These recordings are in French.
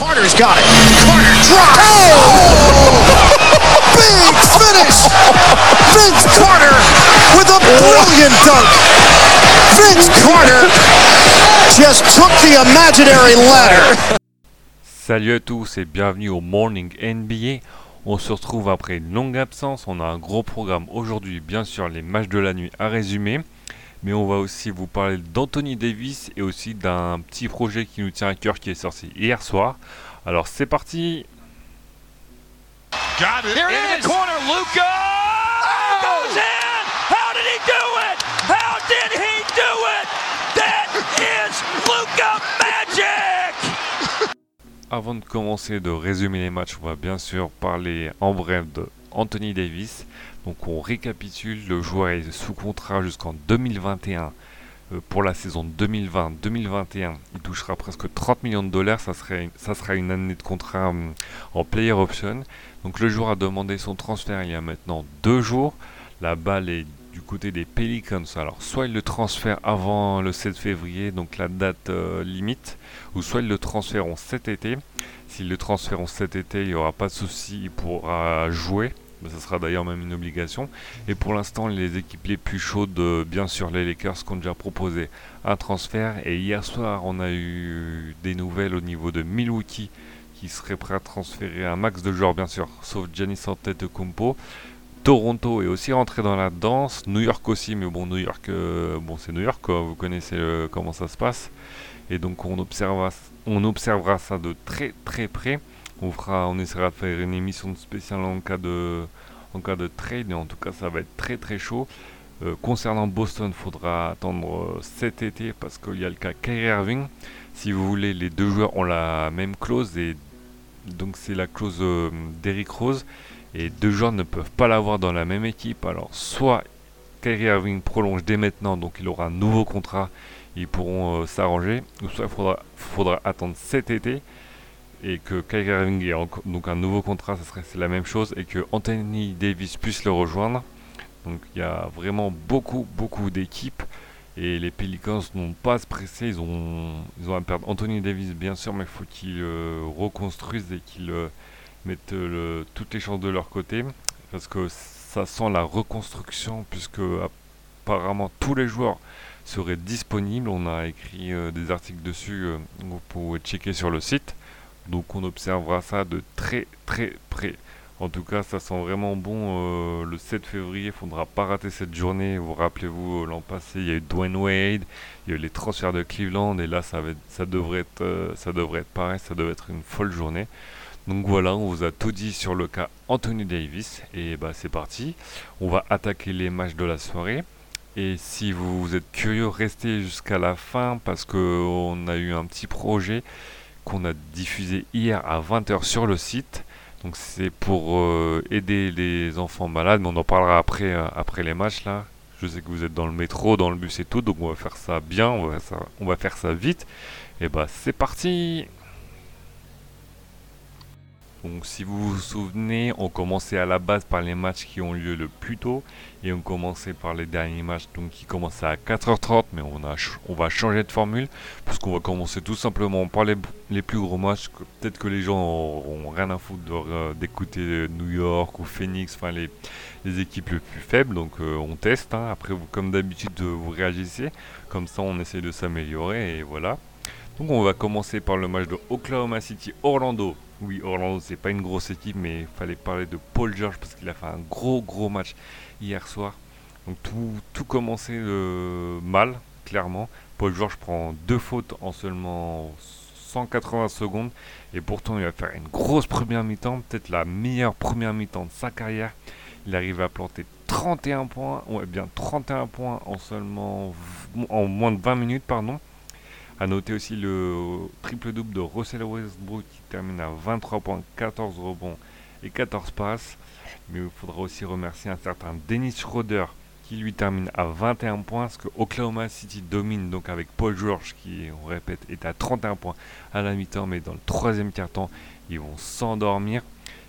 Carter's got it. Carter drops. Oh! Big finish. Vince Carter with a brilliant dunk. Vince Carter just took the imaginary ladder. Salut à tous et bienvenue au Morning NBA. On se retrouve après une longue absence. On a un gros programme aujourd'hui, bien sûr, les matchs de la nuit à résumer. Mais on va aussi vous parler d'Anthony Davis et aussi d'un petit projet qui nous tient à cœur qui est sorti hier soir. Alors c'est parti Got it. Here It it is. is. Corner, Luca. Goes in. How did he do it? How did he do it? That is Luca magic. Avant de commencer de résumer les matchs, on va bien sûr parler en bref de Anthony Davis. Donc on récapitule, le joueur est sous contrat jusqu'en 2021. Euh, pour la saison 2020-2021, il touchera presque 30 millions de dollars. Ça, serait, sera une année de contrat hum, en player option. Donc le joueur a demandé son transfert il y a maintenant deux jours. La balle est du côté des Pelicans. Alors soit il le transfère avant le 7 février, donc la date euh, limite, ou soit ils le transféreront cet été. S'ils le transféreront cet été, il n'y aura pas de souci, il pourra jouer. Ça sera d'ailleurs même une obligation. Et pour l'instant, les équipes les plus chaudes, euh, bien sûr les Lakers, qui ont déjà proposé un transfert. Et hier soir, on a eu des nouvelles au niveau de Milwaukee, qui serait prêt à transférer un max de joueurs, bien sûr, sauf Giannis Antetokounmpo. Toronto est aussi rentré dans la danse, New York aussi, mais bon, New York, euh, bon, c'est New York, vous connaissez euh, comment ça se passe. Et donc on observera, on observera ça de très très près. On fera, on essaiera de faire une émission spéciale en cas de, en cas de trade. Et en tout cas, ça va être très très chaud. Euh, concernant Boston, faudra attendre euh, cet été parce qu'il y a le cas Kyrie Irving. Si vous voulez, les deux joueurs ont la même clause et donc c'est la clause euh, d'Eric Rose. Et deux joueurs ne peuvent pas l'avoir dans la même équipe. Alors soit Kyrie Irving prolonge dès maintenant, donc il aura un nouveau contrat, ils pourront euh, s'arranger, ou soit il faudra, attendre cet été et que Kyrie Irving ait donc un nouveau contrat, ça serait la même chose, et que Anthony Davis puisse le rejoindre. Donc il y a vraiment beaucoup, beaucoup d'équipes. Et les Pelicans n'ont pas à se presser, ils ont, ils ont à perdre Anthony Davis bien sûr, mais il faut qu'ils euh, reconstruisent et qu'ils euh, mettent toutes les chances de leur côté. Parce que ça sent la reconstruction, puisque apparemment tous les joueurs seraient disponibles. On a écrit euh, des articles dessus, euh, vous pouvez checker sur le site. Donc on observera ça de très très près. En tout cas, ça sent vraiment bon. euh, le 7 février, il faudra pas rater cette journée. Vous rappelez-vous, l'an passé, il y a eu Dwayne Wade, il y a eu les transferts de Cleveland, et là, ça, va être- ça, devrait être, ça devrait être pareil, ça devrait être une folle journée. Donc voilà, on vous a tout dit sur le cas Anthony Davis, et bah c'est parti. On va attaquer les matchs de la soirée. Et si vous êtes curieux, restez jusqu'à la fin parce que on a eu un petit projet qu'on a diffusé hier à 20h sur le site. Donc c'est pour euh, aider les enfants malades, mais on en parlera après, euh, après les matchs là. Je sais que vous êtes dans le métro, dans le bus et tout, donc on va faire ça bien, on va, on va faire ça vite. Et bah c'est parti donc si vous vous souvenez, on commençait à la base par les matchs qui ont lieu le plus tôt et on commençait par les derniers matchs qui commençaient à 4h30 mais on, va changer de formule puisqu'on va commencer tout simplement par les, les plus gros matchs peut-être que les gens auront rien à foutre d'écouter New York ou Phoenix, enfin les, équipes les plus faibles donc euh, on teste, hein. après vous, comme d'habitude vous réagissez, comme ça on essaie de s'améliorer et voilà. Donc on va commencer par le match de Oklahoma City Orlando. Oui, Orlando c'est pas une grosse équipe, mais il fallait parler de Paul George parce qu'il a fait un gros gros match hier soir. Donc tout, commençait euh, mal, clairement. Paul George prend deux fautes en seulement 180 secondes et pourtant il va faire une grosse première mi-temps, peut-être la meilleure première mi-temps de sa carrière. Il arrive à planter 31 points, ouais bien 31 points en seulement en moins de 20 minutes pardon. A noter aussi le triple-double de Russell Westbrook qui termine à 23 points, 14 rebonds et 14 passes. Mais il faudra aussi remercier un certain Dennis Schroeder qui lui termine à 21 points, parce que Oklahoma City domine donc avec Paul George qui, on répète, est à 31 points à la mi-temps, mais dans le troisième quart-temps, ils vont s'endormir.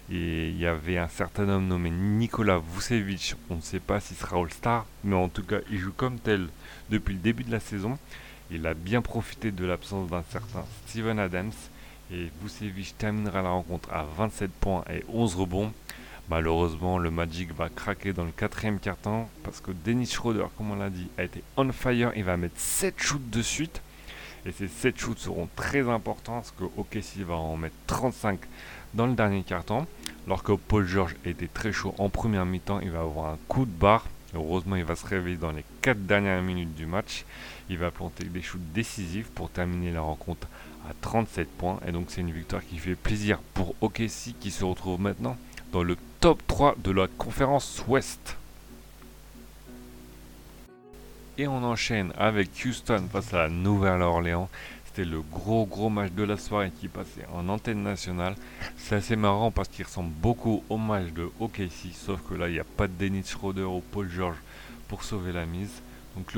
Et il y avait un certain homme nommé Nikola Vucevic, on ne sait pas s'il sera All-Star, mais en tout cas, il joue comme tel depuis le début de la saison. Il a bien profité de l'absence d'un certain Steven Adams Et Vucevic terminera la rencontre à 27 points et 11 rebonds. Malheureusement, le Magic va craquer dans le quatrième quart-temps parce que Dennis Schroeder, comme on l'a dit, a été on fire. Il va mettre 7 shoots de suite. Et ces 7 shoots seront très importants parce que OKC va en mettre 35 dans le dernier quart-temps. Alors que Paul George était très chaud en première mi-temps, il va avoir un coup de barre. Heureusement, il va se réveiller dans les 4 dernières minutes du match. Il va planter des shoots décisifs pour terminer la rencontre à 37 points. Et donc, c'est une victoire qui fait plaisir pour OKC qui se retrouve maintenant dans le top 3 de la conférence Ouest. Et on enchaîne avec Houston face à la Nouvelle-Orléans. C'était le gros gros match de la soirée qui passait en antenne nationale. C'est assez marrant parce qu'il ressemble beaucoup au match de OKC, sauf que là il n'y a pas de Dennis Schroeder ou Paul George pour sauver la mise. Donc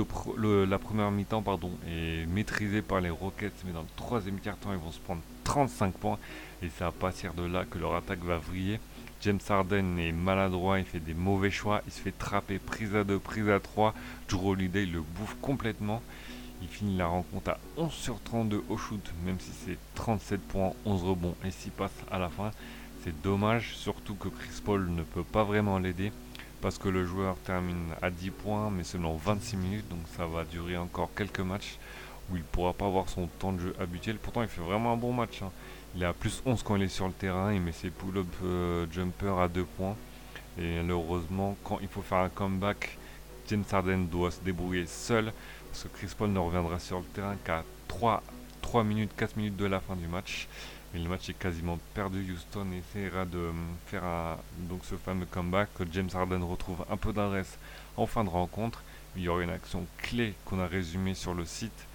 la première mi-temps pardon, est maîtrisée par les Rockets, mais dans le troisième quart-temps ils vont se prendre 35 points et c'est à partir de là que leur attaque va vriller. James Harden est maladroit, il fait des mauvais choix, il se fait trapper prise à 2, prise à 3. Drew Holiday le bouffe complètement. Il finit la rencontre à 11 sur 32 au shoot, même si c'est 37 points, 11 rebonds et 6 passes à la fin. C'est dommage, surtout que Chris Paul ne peut pas vraiment l'aider parce que le joueur termine à 10 points mais seulement 26 minutes, donc ça va durer encore quelques matchs où il ne pourra pas avoir son temps de jeu habituel. Pourtant, il fait vraiment un bon match. Hein. Il est à plus 11 quand il est sur le terrain, il met ses pull-up euh, jumper à 2 points. Et malheureusement, quand il faut faire un comeback, James Harden doit se débrouiller seul. Parce que Chris Paul ne reviendra sur le terrain qu'à 3, 3 minutes, 4 minutes de la fin du match. Mais le match est quasiment perdu. Houston essaiera de faire donc ce fameux comeback. James Harden retrouve un peu d'adresse en fin de rencontre. Il y aura une action clé qu'on a résumée sur le site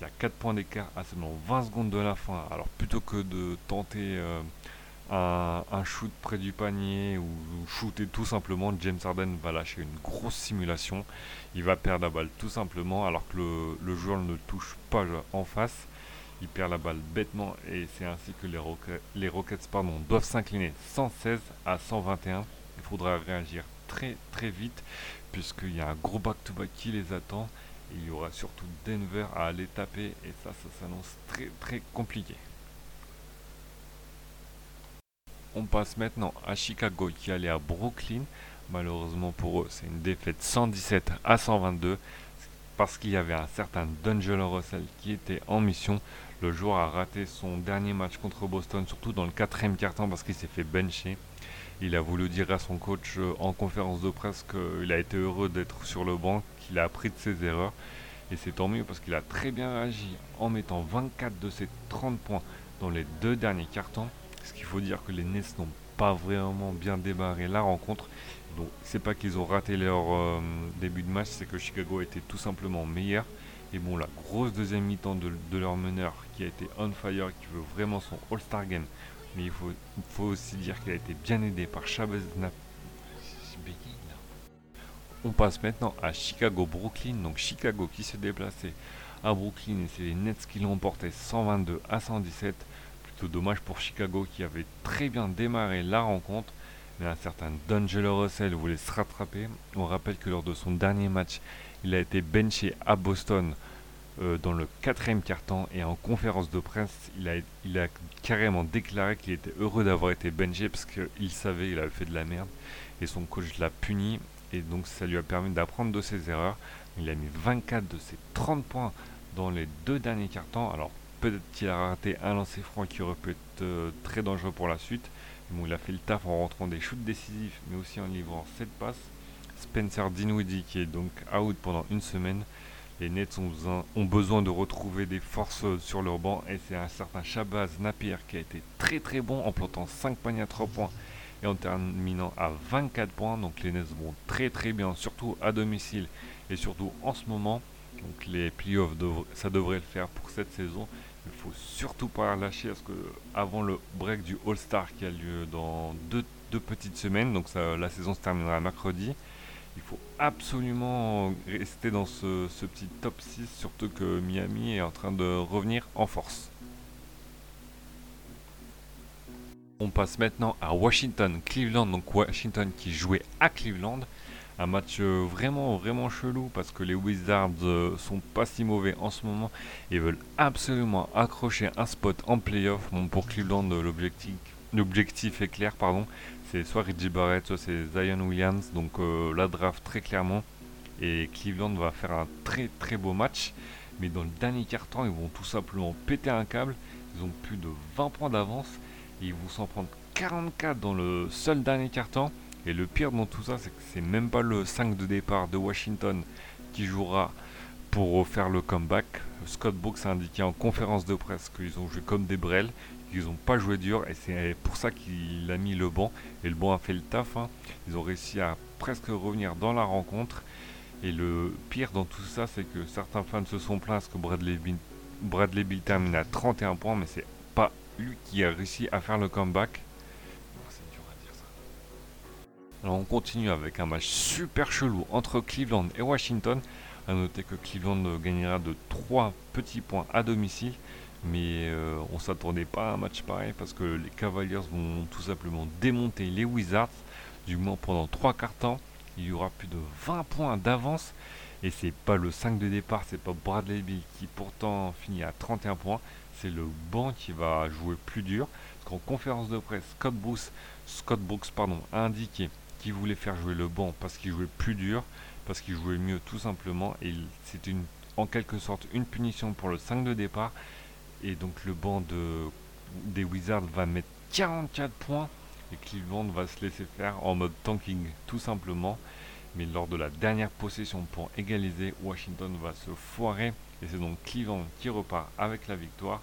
il y a 4 points d'écart à seulement 20 secondes de la fin. Alors plutôt que de tenter euh, un, shoot près du panier ou, shooter tout simplement, James Harden va lâcher une grosse simulation. Il va perdre la balle tout simplement alors que le, joueur ne touche pas en face. Il perd la balle bêtement et c'est ainsi que les, les Rockets pardon, doivent s'incliner 116 à 121. Il faudra réagir très très vite puisqu'il y a un gros back-to-back -back qui les attend il y aura surtout Denver à aller taper et ça, ça s'annonce très très compliqué. On passe maintenant à Chicago qui allait à Brooklyn. Malheureusement pour eux, c'est une défaite 117 à 122 parce qu'il y avait un certain D'Angelo Russell qui était en mission. Le joueur a raté son dernier match contre Boston, surtout dans le quatrième quart-temps parce qu'il s'est fait bencher. Il a voulu dire à son coach euh, en conférence de presse qu'il a été heureux d'être sur le banc, qu'il a appris de ses erreurs. Et c'est tant mieux parce qu'il a très bien réagi en mettant 24 de ses 30 points dans les deux derniers cartons. Ce qu'il faut dire que les Nets n'ont pas vraiment bien démarré la rencontre. Donc c'est pas qu'ils ont raté leur euh, début de match, c'est que Chicago était tout simplement meilleur. Et bon, la grosse deuxième mi-temps de, de, leur meneur qui a été on fire, qui veut vraiment son All-Star Game, mais il faut, faut aussi dire qu'il a été bien aidé par Chavez On passe maintenant à Chicago-Brooklyn. Donc Chicago qui s'est déplacé à Brooklyn et c'est les Nets qui l'ont emporté 122 à 117. Dommage pour Chicago qui avait très bien démarré la rencontre. Mais un certain D'Angelo Russell voulait se rattraper. On rappelle que lors de son dernier match, il a été benché à Boston euh, dans le quatrième quart-temps et en conférence de presse, il a, il a carrément déclaré qu'il était heureux d'avoir été benché parce qu'il savait qu'il avait fait de la merde et son coach l'a puni et donc ça lui a permis d'apprendre de ses erreurs. Il a mis 24 de ses 30 points dans les deux derniers cartons. Alors peut-être qu'il a raté un lancer franc qui aurait pu être euh, très dangereux pour la suite. il a fait le taf en rentrant des shoots décisifs mais aussi en livrant 7 passes. Spencer Dinwiddie qui est donc out pendant une semaine les Nets ont besoin, de retrouver des forces sur leur banc et c'est un certain Shabazz Napier qui a été très très bon en plantant 5 paniers à 3 points et en terminant à 24 points. Donc les Nets vont très très bien, surtout à domicile et surtout en ce moment. Donc les playoffs, ça devrait le faire pour cette saison. Il faut surtout pas lâcher parce que avant le break du All-Star qui a lieu dans deux, petites semaines, donc la saison se terminera mercredi. Il faut absolument rester dans ce, petit top 6, surtout que Miami est en train de revenir en force. On passe maintenant à Washington, Cleveland, donc Washington qui jouait à Cleveland. Un match euh, vraiment, vraiment chelou parce que les Wizards euh, sont pas si mauvais en ce moment et veulent absolument accrocher un spot en playoff. Bon, pour Cleveland, l'objectif, l'objectif est clair, pardon. C'est soit Reggie Barrett, soit c'est Zion Williams. Donc la draft très clairement. Et Cleveland va faire un très très beau match. Mais dans le dernier quart-temps, ils vont tout simplement péter un câble. Ils ont plus de 20 points d'avance. Ils vont s'en prendre 44 dans le seul dernier quart-temps. Et le pire dans tout ça, c'est que c'est même pas le 5 de départ de Washington qui jouera pour faire le comeback. Scott Brooks a indiqué en conférence de presse qu'ils ont joué comme des brels, qu'ils n'ont pas joué dur et c'est pour ça qu'il a mis le banc. Et le banc a fait le taf. Hein. Ils ont réussi à presque revenir dans la rencontre. Et le pire dans tout ça, c'est que certains fans se sont plaints parce que Bradley Bill, Bradley Bill termine à 31 points, mais c'est pas lui qui a réussi à faire le comeback. Alors on continue avec un match super chelou entre Cleveland et Washington. A noter que Cleveland gagnera de 3 petits points à domicile. Mais euh, on s'attendait pas à un match pareil parce que les Cavaliers vont tout simplement démonter les Wizards. Du moins pendant 3 quarts temps. Il y aura plus de 20 points d'avance. Et c'est pas le 5 de départ, c'est pas Bradley Bill qui pourtant finit à 31 points. C'est le banc qui va jouer plus dur. Parce qu'en conférence de presse, Scott Brooks, Scott Brooks pardon, a indiqué voulait faire jouer le banc parce qu'il jouait plus dur, parce qu'il jouait mieux tout simplement. Et c'est une, en quelque sorte une punition pour le 5 de départ. Et donc le banc de, des Wizards va mettre 44 points et Cleveland va se laisser faire en mode tanking tout simplement. Mais lors de la dernière possession pour égaliser, Washington va se foirer. Et c'est donc Cleveland qui repart avec la victoire.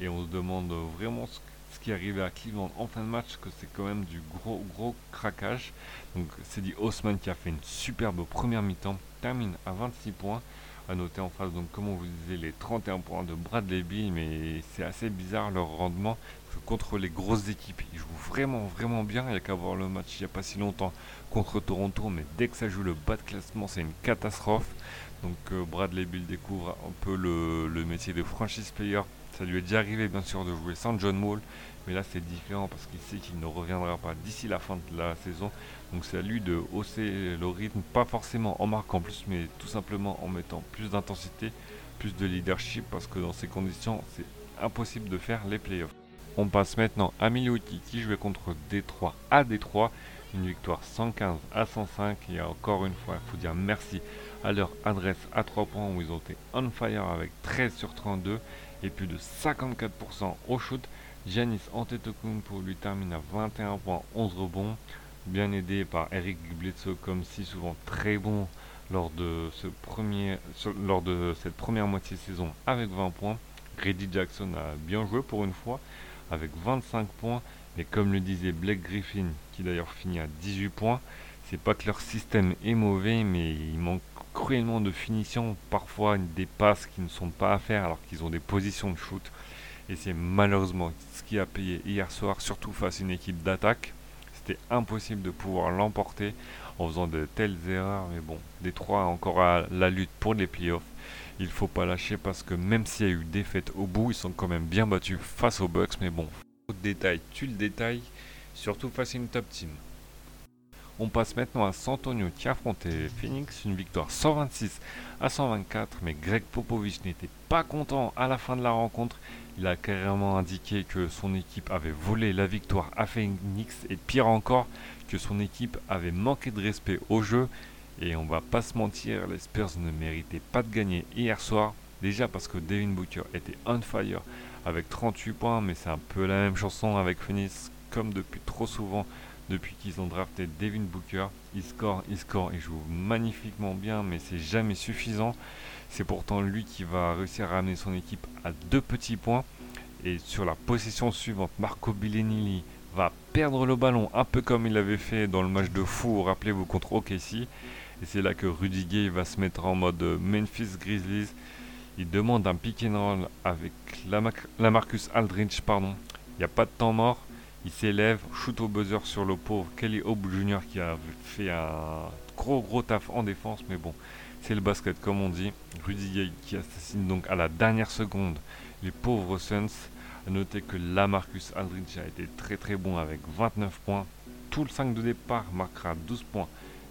Et on se demande vraiment ce ce qui est arrivé à Cleveland en fin de match, que c'est quand même du gros gros craquage. Donc c'est dit Haussmann qui a fait une superbe première mi-temps, termine à 26 points. À noter en face, donc comme on vous disait, les 31 points de Bradley Bill, mais c'est assez bizarre leur rendement. contre les grosses équipes, ils jouent vraiment vraiment bien. Il n'y a qu'à voir le match il n'y a pas si longtemps contre Toronto, mais dès que ça joue le bas de classement, c'est une catastrophe. Donc euh, Bradley Bill découvre un peu le, métier de franchise player ça lui est déjà arrivé bien sûr de jouer sans John Wall, mais là c'est différent parce qu'il sait qu'il ne reviendra pas d'ici la fin de la saison. Donc c'est à lui de hausser le rythme, pas forcément en marquant plus, mais tout simplement en mettant plus d'intensité, plus de leadership, parce que dans ces conditions c'est impossible de faire les playoffs. On passe maintenant à Milwaukee qui jouait contre Détroit à Détroit. Une victoire 115 à 105 et encore une fois, il faut dire merci à leur adresse à 3 points où ils ont été on fire avec 13 sur 32 et plus de 54% au shoot. Giannis Antetokounmpo lui termine à 21 points, 11 rebonds, bien aidé par Eric Bledsoe comme si souvent très bon lors de, ce premier, lors de cette première moitié saison avec 20 points. Grady Jackson a bien joué pour une fois avec 25 points, mais comme le disait Blake Griffin, qui d'ailleurs finit à 18 points, c'est pas que leur système est mauvais, mais il manque cruellement de finition, parfois des passes qui ne sont pas à faire alors qu'ils ont des positions de shoot. Et c'est malheureusement ce qui a payé hier soir, surtout face à une équipe d'attaque. C'était impossible de pouvoir l'emporter en faisant de telles erreurs. Mais bon, Détroit encore à la lutte pour les playoffs. Il faut pas lâcher parce que même s'il y a eu défaite au bout, ils sont quand même bien battus face aux Bucks. Mais bon, détail, tu le détail, surtout face à une top team. On passe maintenant à San Antonio qui affrontait Phoenix, une victoire 126 à 124, mais Greg Popovich n'était pas content à la fin de la rencontre. Il a carrément indiqué que son équipe avait volé la victoire à Phoenix et pire encore que son équipe avait manqué de respect au jeu. Et on va pas se mentir, les Spurs ne méritaient pas de gagner hier soir. Déjà parce que Devin Booker était on fire avec 38 points, mais c'est un peu la même chanson avec Phoenix comme depuis trop souvent depuis qu'ils ont drafté Devin Booker. Il score, il score, il joue magnifiquement bien, mais c'est jamais suffisant. C'est pourtant lui qui va réussir à ramener son équipe à deux petits points. Et sur la possession suivante, Marco Billenili va perdre le ballon, un peu comme il avait fait dans le match de fou, rappelez-vous, contre OKC. Et c'est là que Rudy Gay va se mettre en mode Memphis Grizzlies. Il demande un pick and roll avec la, Marcus Aldridge, pardon. Il n'y a pas de temps mort. Il s'élève, shoot au buzzer sur le pauvre Kelly Hope Jr. qui a fait un gros gros taf en défense, mais bon, c'est le basket comme on dit. Rudy Gay qui assassine donc à la dernière seconde les pauvres Suns. A noter que Lamarcus Aldridge a été très très bon avec 29 points. Tout le 5 de départ marquera 12 points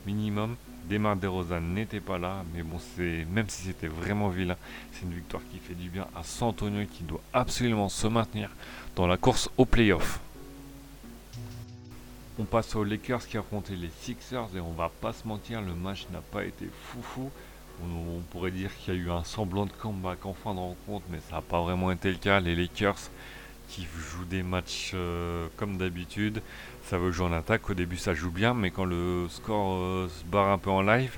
minimum. Demar DeRozan n'était pas là, mais bon, c'est même si c'était vraiment vilain, c'est une victoire qui fait du bien à San Antonio qui doit absolument se maintenir dans la course au playoff. On passe aux Lakers qui affrontaient les Sixers et on va pas se mentir, le match n'a pas été foufou. On, on pourrait dire qu'il y a eu un semblant de comeback en fin de rencontre, mais ça n'a pas vraiment été le cas. Les Lakers qui jouent des matchs euh, comme d'habitude, ça veut jouer en attaque. Au début, ça joue bien, mais quand le score euh, se barre un peu en live,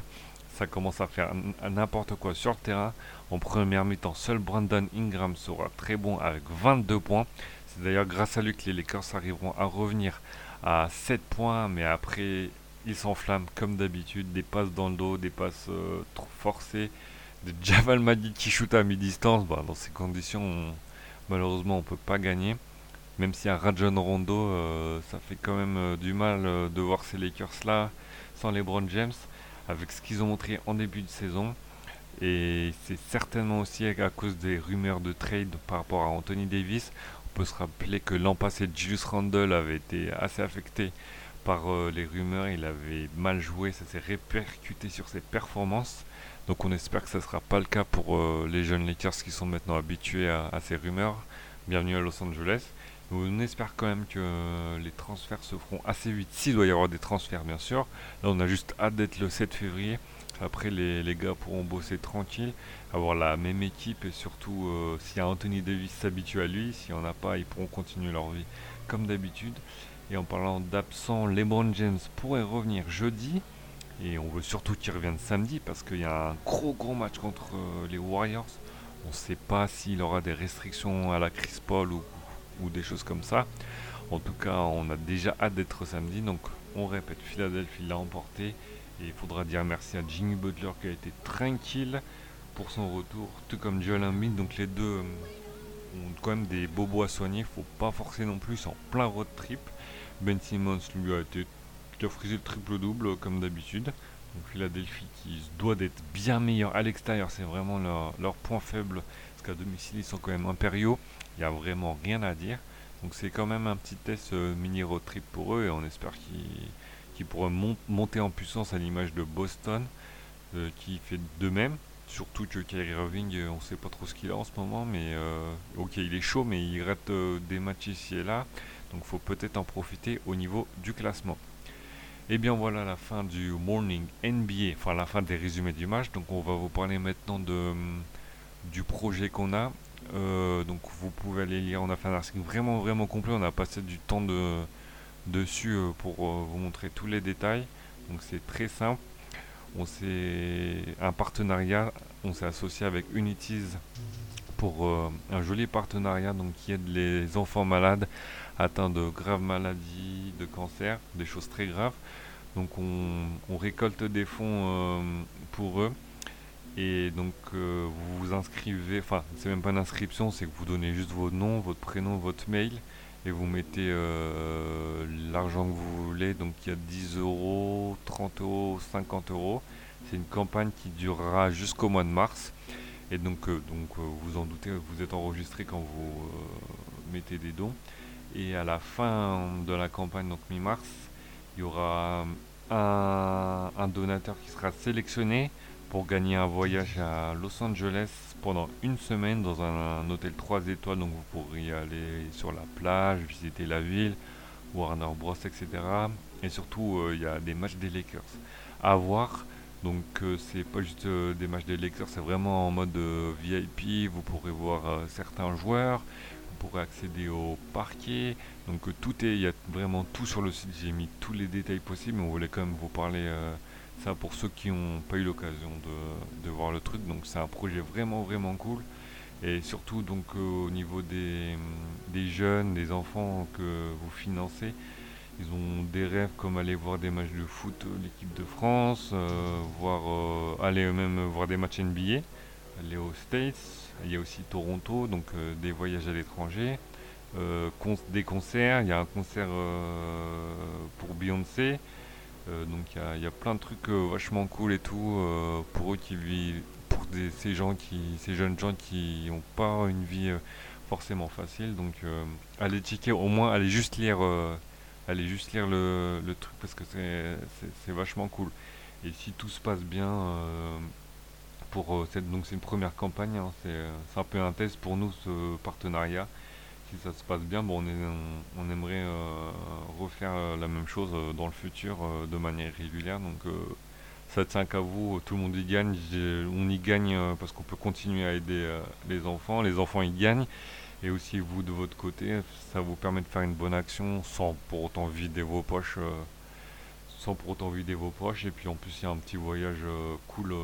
ça commence à faire n'importe quoi sur le terrain. En première mi-temps, seul Brandon Ingram sera très bon avec 22 points. C'est d'ailleurs grâce à lui que les Lakers arriveront à revenir à 7 points, mais après il s'enflamme comme d'habitude, des passes dans le dos, des passes euh, trop forcées, de Javal Madi qui shoot à mi-distance, bah, dans ces conditions malheureusement on peut pas gagner. Même si un Rajon Rondo, euh, ça fait quand même euh, du mal de voir ces Lakers là sans LeBron James, avec ce qu'ils ont montré en début de saison. Et c'est certainement aussi à cause des rumeurs de trade par rapport à Anthony Davis peut se rappeler que l'an passé, Julius Randle avait été assez affecté par euh, les rumeurs. Il avait mal joué, ça s'est répercuté sur ses performances. Donc on espère que ça ne sera pas le cas pour euh, les jeunes Lakers qui sont maintenant habitués à, ces rumeurs. Bienvenue à Los Angeles. On espère quand même que euh, les transferts se feront assez vite, s'il doit y avoir des transferts bien sûr. Là on a juste hâte d'être le 7 février. Après, les, gars pourront bosser tranquille, avoir la même équipe et surtout, euh, si Anthony Davis s'habitue à lui, s'il n'y en a pas, ils pourront continuer leur vie comme d'habitude. Et en parlant d'absent, LeBron James pourrait revenir jeudi. Et on veut surtout qu'il revienne samedi parce qu'il y a un gros gros match contre euh, les Warriors. On ne sait pas s'il aura des restrictions à la Chris Paul ou, ou, des choses comme ça. En tout cas, on a déjà hâte d'être samedi. Donc on répète, Philadelphie l'a emporté. Et il faudra dire merci à Jimmy Butler qui a été tranquille pour son retour, tout comme Joel Embiid. Donc les deux euh, ont quand même des bobos à soigner. Faut pas forcer non plus en plein road trip. Ben Simmons lui a été qui frisé le triple double comme d'habitude. Donc Philadelphie qui doit d'être bien meilleur à l'extérieur, c'est vraiment leur, point faible. Parce qu'à domicile ils sont quand même impériaux. Il n'y a vraiment rien à dire. Donc c'est quand même un petit test euh, mini road trip pour eux et on espère qu'ils qui pourrait monter en puissance à l'image de Boston, euh, qui fait de même. Surtout que Kyrie Irving, euh, on sait pas trop ce qu'il a en ce moment, mais euh, ok, il est chaud, mais il rate des matchs ici et là, donc faut peut-être en profiter au niveau du classement. Et eh bien voilà la fin du Morning NBA, enfin la fin des résumés du match. Donc on va vous parler maintenant de, du projet qu'on a. donc vous pouvez aller lire, on a fait un article vraiment vraiment complet, on a passé du temps de, dessus euh, pour euh, vous montrer tous les détails. Donc c'est très simple. On s'est un partenariat, on s'est associé avec Unities pour euh, un joli partenariat donc qui aide les enfants malades atteints de graves maladies, de cancer, des choses très graves. Donc on, récolte des fonds pour eux et donc vous vous inscrivez, enfin c'est même pas une inscription, c'est que vous donnez juste votre nom, votre prénom, votre mail et vous mettez euh, l'argent que vous voulez. Donc il y a 10 euros, 30 euros, 50 euros. C'est une campagne qui durera jusqu'au mois de mars. Et donc, euh, donc euh, vous en doutez, vous êtes enregistré quand vous mettez des dons. Et à la fin de la campagne, donc mi-mars, il y aura un, un donateur qui sera sélectionné pour gagner un voyage à Los Angeles pendant une semaine dans un, hôtel 3 étoiles. Donc vous pourrez aller sur la plage, visiter la ville, Warner Bros, etc. Et surtout, euh, il y a des matchs des Lakers à voir. Donc euh, c'est pas juste euh, des matchs des Lakers, c'est vraiment en mode VIP. Vous pourrez voir certains joueurs, vous pourrez accéder au parquet. Donc tout est, il y a vraiment tout sur le site. J'ai mis tous les détails possibles, mais on voulait quand même vous parler ça pour ceux qui n'ont pas eu l'occasion de, voir le truc. Donc c'est un projet vraiment vraiment cool. Et surtout donc euh, au niveau des, jeunes, des enfants que vous financez, ils ont des rêves comme aller voir des matchs de foot de l'équipe de France, euh, voir euh, aller eux-mêmes voir des matchs NBA, aller aux States, il y a aussi Toronto, donc des voyages à l'étranger, des concerts, il y a un concert pour Beyoncé, euh, donc il y, a plein de trucs euh, vachement cool et tout euh, pour eux qui vivent, pour ces gens qui, ces jeunes gens qui n'ont pas une vie forcément facile. Donc allez checker, au moins allez juste lire, allez juste lire le, truc parce que c'est vachement cool. Et si tout se passe bien, euh, pour euh, cette, donc c'est une première campagne, hein, euh, c'est un peu un test pour nous ce partenariat. Si ça se passe bien, bon, on, aimerait euh, refaire euh, la même chose euh, dans le futur de manière régulière. Donc ça tient qu'à vous, tout le monde y gagne. On y gagne parce qu'on peut continuer à aider les enfants. Les enfants y gagnent. Et aussi vous de votre côté, ça vous permet de faire une bonne action sans pour autant vider vos poches. sans pour autant vider vos poches. Et puis en plus, il y a un petit voyage cool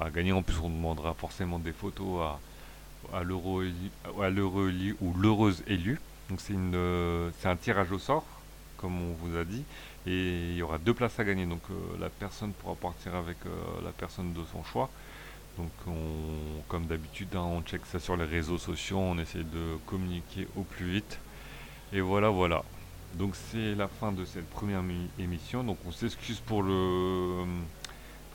à gagner. En plus, on demandera forcément des photos à, à élu ou l'heureuse élue. Donc euh, c'est un tirage au sort, comme on vous a dit. Et il y aura deux places à gagner. Donc euh, la personne pourra partir avec euh, la personne de son choix. Donc on, comme d'habitude, hein, on check ça sur les réseaux sociaux, on essaie de communiquer au plus vite. Et voilà, voilà. Donc c'est la fin de cette première mi- émission. Donc on s'excuse pour le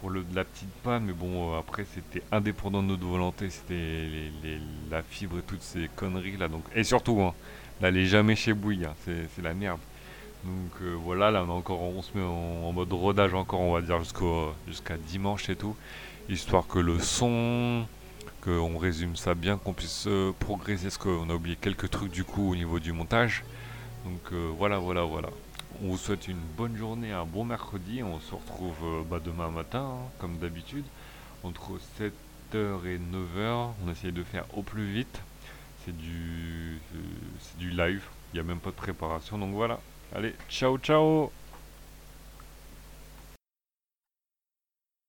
pour la petite panne, mais bon euh, après c'était indépendant de notre volonté, c'était les- les- la fibre et toutes ces conneries là. Donc et surtout, hein, là elle jamais chez Bouygues, hein, c'est la merde. Donc euh, voilà, là on est encore, on se met en, mode rodage encore, on va dire jusqu'à dimanche et tout, histoire que le son, qu'on résume ça bien, qu'on puisse euh, progresser, parce qu'on a oublié quelques trucs du coup au niveau du montage. Donc euh, voilà, voilà, voilà. On vous souhaite une bonne journée, un bon mercredi. On se retrouve euh, bah, demain matin, hein, comme d'habitude, entre 7h et 9h. On essaye de faire au plus vite. C'est du, euh, c'est du live. Il n'y a même pas de préparation. Donc voilà. Allez, ciao, ciao